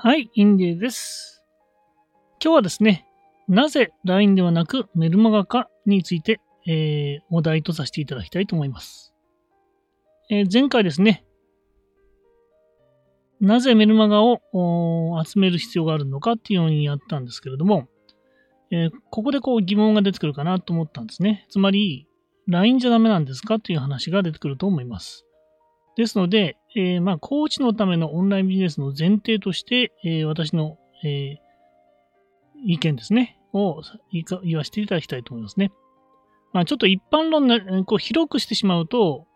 はい、インディーです。今日はですね、なぜ LINE ではなくメルマガかについて、えー、お題とさせていただきたいと思います。えー、前回ですね、なぜメルマガを集める必要があるのかっていうようにやったんですけれども、えー、ここでこう疑問が出てくるかなと思ったんですね。つまり、LINE じゃダメなんですかという話が出てくると思います。ですので、えー、まあ、コーチのためのオンラインビジネスの前提として、えー、私の、えー、意見ですね、を言わせていただきたいと思いますね。まあ、ちょっと一般論な、こう広くしてしまうと、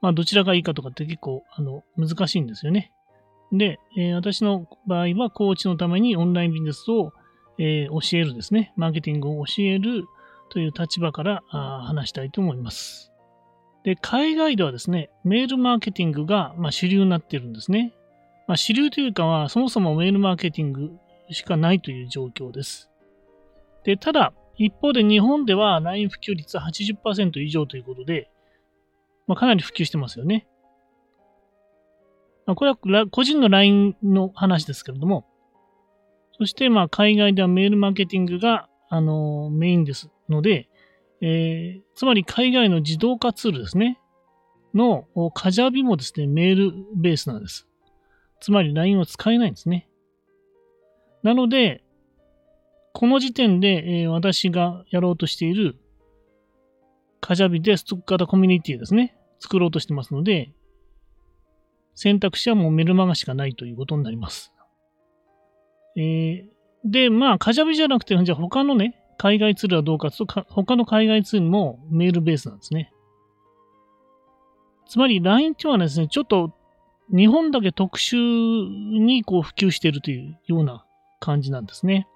まあ、どちらがいいかとかって結構あの難しいんですよね。で、えー、私の場合はコーチのためにオンラインビジネスを、えー、教えるですね、マーケティングを教えるという立場から話したいと思います。で、海外ではですね、メールマーケティングが、まあ、主流になっているんですね。まあ、主流というかは、そもそもメールマーケティングしかないという状況です。で、ただ、一方で日本では LINE 普及率80%以上ということで、まあ、かなり普及してますよね。まあ、これは個人の LINE の話ですけれども、そしてまあ海外ではメールマーケティングが、あのメインですので、えー、つまり海外の自動化ツールですね。のカジャビもですね、メールベースなんです。つまり LINE を使えないんですね。なので、この時点で、えー、私がやろうとしているカジャビでストック型コミュニティですね、作ろうとしてますので、選択肢はもうメルマガしかないということになります。えー、で、まあ、カジャビじゃなくて、じゃあ他のね、海外ツールはどうかというと、他の海外ツールもメールベースなんですね。つまり LINE っていうのはですね、ちょっと日本だけ特殊にこう普及しているというような感じなんですね。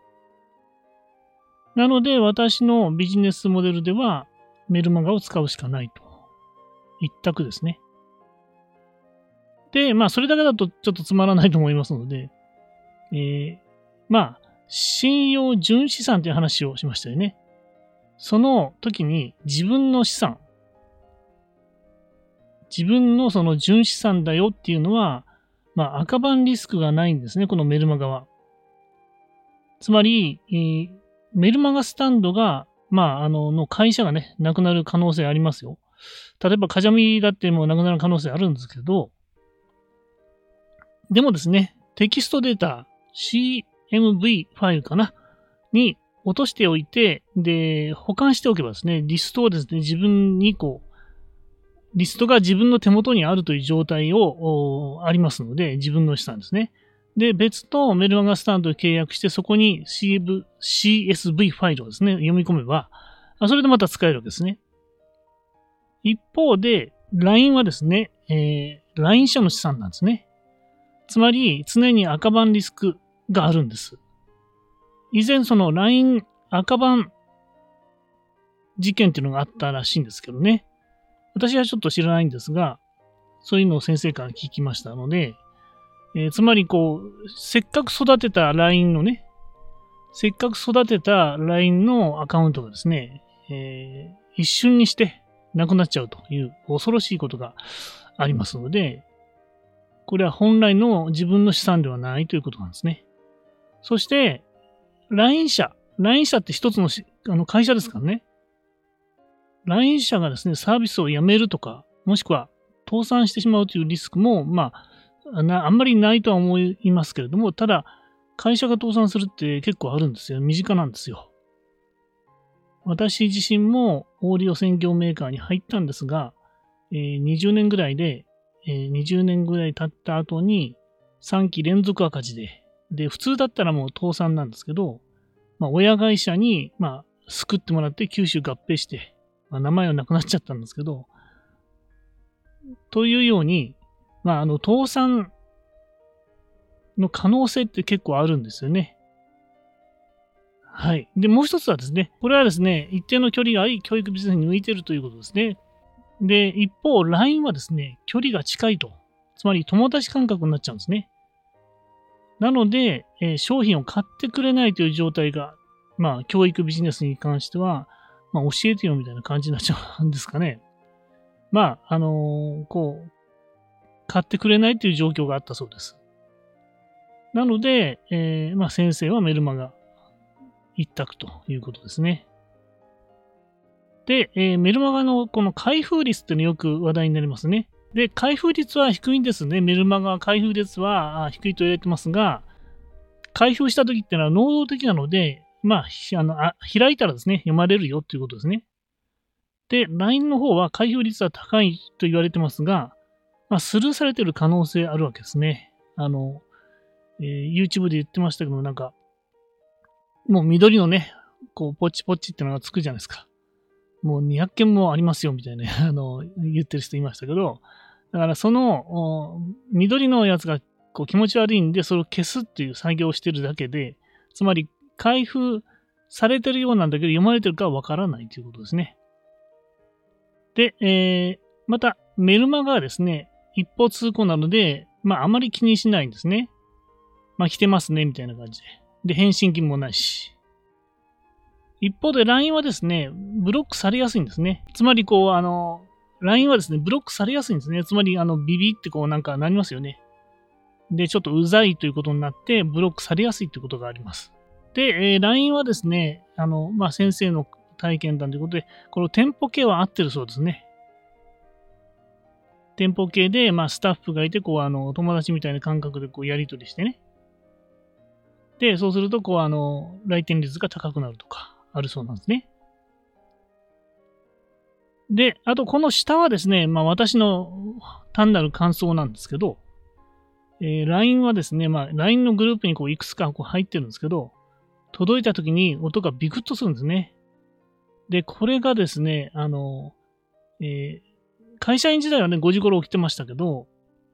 なので私のビジネスモデルではメルマガを使うしかないと。一択ですね。で、まあそれだけだとちょっとつまらないと思いますので、えー、まあ信用純資産という話をしましたよね。その時に自分の資産、自分のその純資産だよっていうのは、まあ赤番リスクがないんですね、このメルマガは。つまり、えー、メルマガスタンドが、まあ、あの、の会社がね、なくなる可能性ありますよ。例えば、カジャミだってもうなくなる可能性あるんですけど、でもですね、テキストデータ、C、MV ファイルかな？に落としておいて、で、保管しておけばですね、リストをですね、自分にこう、リストが自分の手元にあるという状態を、ありますので、自分の資産ですね。で、別のメルマガスタンドを契約して、そこに CV CSV ファイルをですね、読み込めば、それでまた使えるわけですね。一方で、LINE はですね、えー、LINE 社の資産なんですね。つまり、常に赤番リスクがあるんです。以前その LINE 赤番事件っていうのがあったらしいんですけどね。私はちょっと知らないんですが、そういうのを先生から聞きましたので、えー、つまりこう、せっかく育てた LINE のね、せっかく育てた LINE のアカウントがですね、えー、一瞬にしてなくなっちゃうという恐ろしいことがありますので、これは本来の自分の資産ではないということなんですね。そして、LINE 社。LINE 社って一つのあの会社ですからね。LINE 社がですね、サービスをやめるとか、もしくは倒産してしまうというリスクも、まあ、あんまりないとは思いますけれども、ただ、会社が倒産するって結構あるんですよ。身近なんですよ。私自身もオーディオ専業メーカーに入ったんですが、えー、20年ぐらいで、えー、20年ぐらい経った後に3期連続赤字でで、普通だったらもう倒産なんですけど、まあ、親会社に、まあ、救ってもらって九州合併して、まあ、名前はなくなっちゃったんですけど、というように、まあ、あの、倒産の可能性って結構あるんですよね。はい。で、もう一つはですね、これはですね、一定の距離があり、教育ビジネスに向いてるということですね。で、一方、LINE はですね、距離が近いと。つまり友達感覚になっちゃうんですね。なので、えー、商品を買ってくれないという状態が、まあ、教育ビジネスに関しては、まあ、教えてよみたいな感じになっちゃうんですかね。まあ、あのー、こう、買ってくれないという状況があったそうです。なので、えー、まあ、先生はメルマガ一択ということですね。で、えー、メルマガのこの開封率っていうのよく話題になりますね。で、開封率は低いんですね。メルマガ開封率は低いと言われてますが、開封した時っていうのは能動的なので、まあ、あのあ開いたらですね、読まれるよということですね。で、LINE の方は開封率は高いと言われてますが、まあ、スルーされてる可能性あるわけですね。あの、えー、YouTube で言ってましたけど、なんか、もう緑のね、こう、ポチポチってのがつくじゃないですか。もう200件もありますよ、みたいな、あの、言ってる人いましたけど、だからその、緑のやつがこう気持ち悪いんで、それを消すっていう作業をしてるだけで、つまり、開封されてるようなんだけど、読まれてるかわからないということですね。で、えー、また、メルマガはですね、一方通行なので、まあ、あまり気にしないんですね。まあ、来てますね、みたいな感じで。で、返信金もないし。一方で LINE はですね、ブロックされやすいんですね。つまり、こう、あの、LINE はですね、ブロックされやすいんですね。つまり、あの、ビビってこうなんかなりますよね。で、ちょっとうざいということになって、ブロックされやすいということがあります。で、えー、LINE はですね、あの、まあ、先生の体験談ということで、この店舗系は合ってるそうですね。店舗系で、まあ、スタッフがいて、こう、あの、友達みたいな感覚でこうやり取りしてね。で、そうすると、こう、あの、来店率が高くなるとか、あるそうなんですね。で、あと、この下はですね、まあ、私の単なる感想なんですけど、えー、LINE はですね、まあ、LINE のグループにこういくつかこう入ってるんですけど、届いた時に音がビクッとするんですね。で、これがですね、あの、えー、会社員時代はね、5時頃起きてましたけど、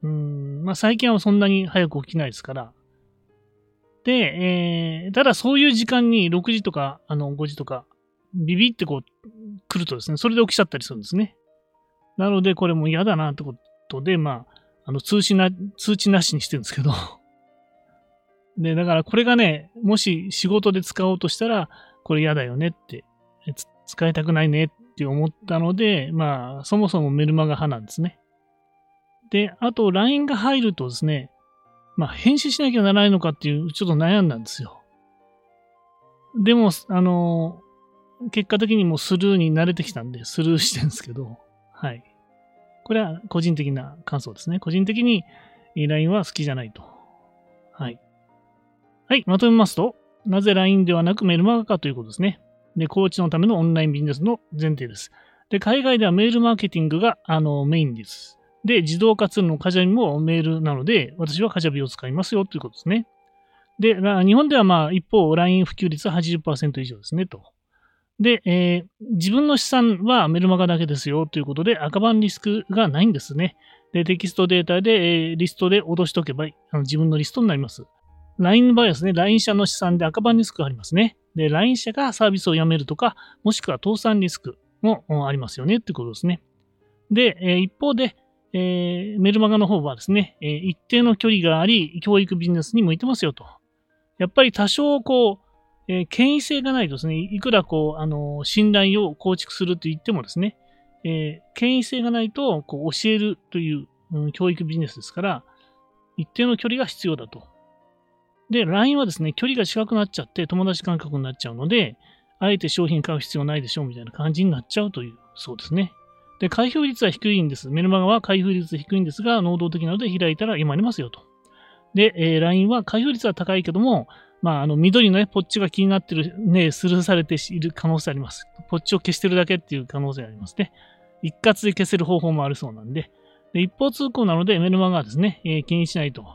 うん、まあ最近はそんなに早く起きないですから。で、えー、ただそういう時間に6時とか、あの、5時とか、ビビってこう、来るとですね、それで起きちゃったりするんですね。なので、これも嫌だなってことで、まあ、あの、通知な、通知なしにしてるんですけど。で、だからこれがね、もし仕事で使おうとしたら、これ嫌だよねって、使いたくないねって思ったので、まあ、そもそもメルマガ派なんですね。で、あと LINE が入るとですね、まあ、返信しなきゃならないのかっていう、ちょっと悩んだんですよ。でも、あの、結果的にもうスルーに慣れてきたんで、スルーしてるんですけど、はい。これは個人的な感想ですね。個人的に LINE は好きじゃないと。はい。はい、まとめますと、なぜ LINE ではなくメルマガかということですね。で、コーチのためのオンラインビジネスの前提です。で、海外ではメールマーケティングがあのメインです。で、自動化ツールのカジャビもメールなので、私はカジャビを使いますよということですね。で、日本ではまあ一方、LINE 普及率は80%以上ですねと。で、えー、自分の資産はメルマガだけですよということで、赤番リスクがないんですね。で、テキストデータで、えー、リストで脅しとけばあの自分のリストになります。LINE の場合はですね、LINE 社の資産で赤番リスクがありますね。で、LINE 社がサービスをやめるとか、もしくは倒産リスクもありますよねってことですね。で、えー、一方で、えー、メルマガの方はですね、えー、一定の距離があり、教育ビジネスに向いてますよと。やっぱり多少こう、えー、権威性がないとですね、いくらこう、あの、信頼を構築すると言ってもですね、えー、権威性がないとこう教えるという、うん、教育ビジネスですから、一定の距離が必要だと。で、LINE はですね、距離が近くなっちゃって友達感覚になっちゃうので、あえて商品買う必要ないでしょうみたいな感じになっちゃうという、そうですね。で、開封率は低いんです。メルマガは開封率低いんですが、能動的なので開いたら読まれますよと。で、えー、LINE は開封率は高いけども、まあ、あの、緑のね、ポッチが気になってる、ね、スルーされている可能性あります。ポッチを消してるだけっていう可能性ありますね。一括で消せる方法もあるそうなんで。で一方通行なので、メルマガはですね、えー、気にしないと。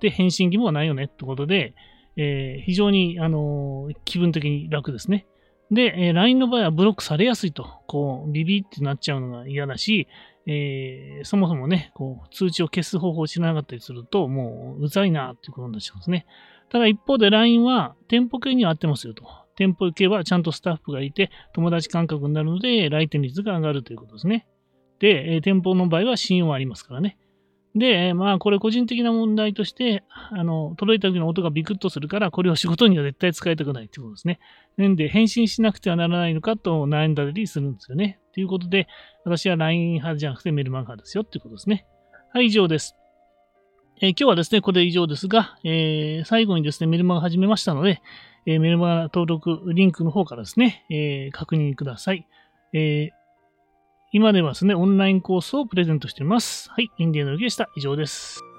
で、返信義務はないよねってことで、えー、非常に、あのー、気分的に楽ですね。で、えー、LINE の場合はブロックされやすいと、こう、ビビってなっちゃうのが嫌だし、えー、そもそもね、こう、通知を消す方法を知らなかったりすると、もう、うざいなっていうことになっちゃうんですね。ただ一方で LINE は店舗系には合ってますよと。店舗系はちゃんとスタッフがいて、友達感覚になるので、来店率が上がるということですね。で、え店舗の場合は信用はありますからね。で、まあ、これ個人的な問題として、あの、届いた時の音がビクッとするから、これを仕事には絶対使いたくないってことですね。なんで、返信しなくてはならないのかと悩んだりするんですよね。ということで、私は LINE 派じゃなくてメルマガ派ですよってことですね。はい、以上です。えー、今日はですね、これ以上ですが、えー、最後にですね、メルマガ始めましたので、えー、メルマガ登録リンクの方からですね、え、確認ください。え、今ではですね、オンラインコースをプレゼントしています。はい、インディアの受けでした。以上です。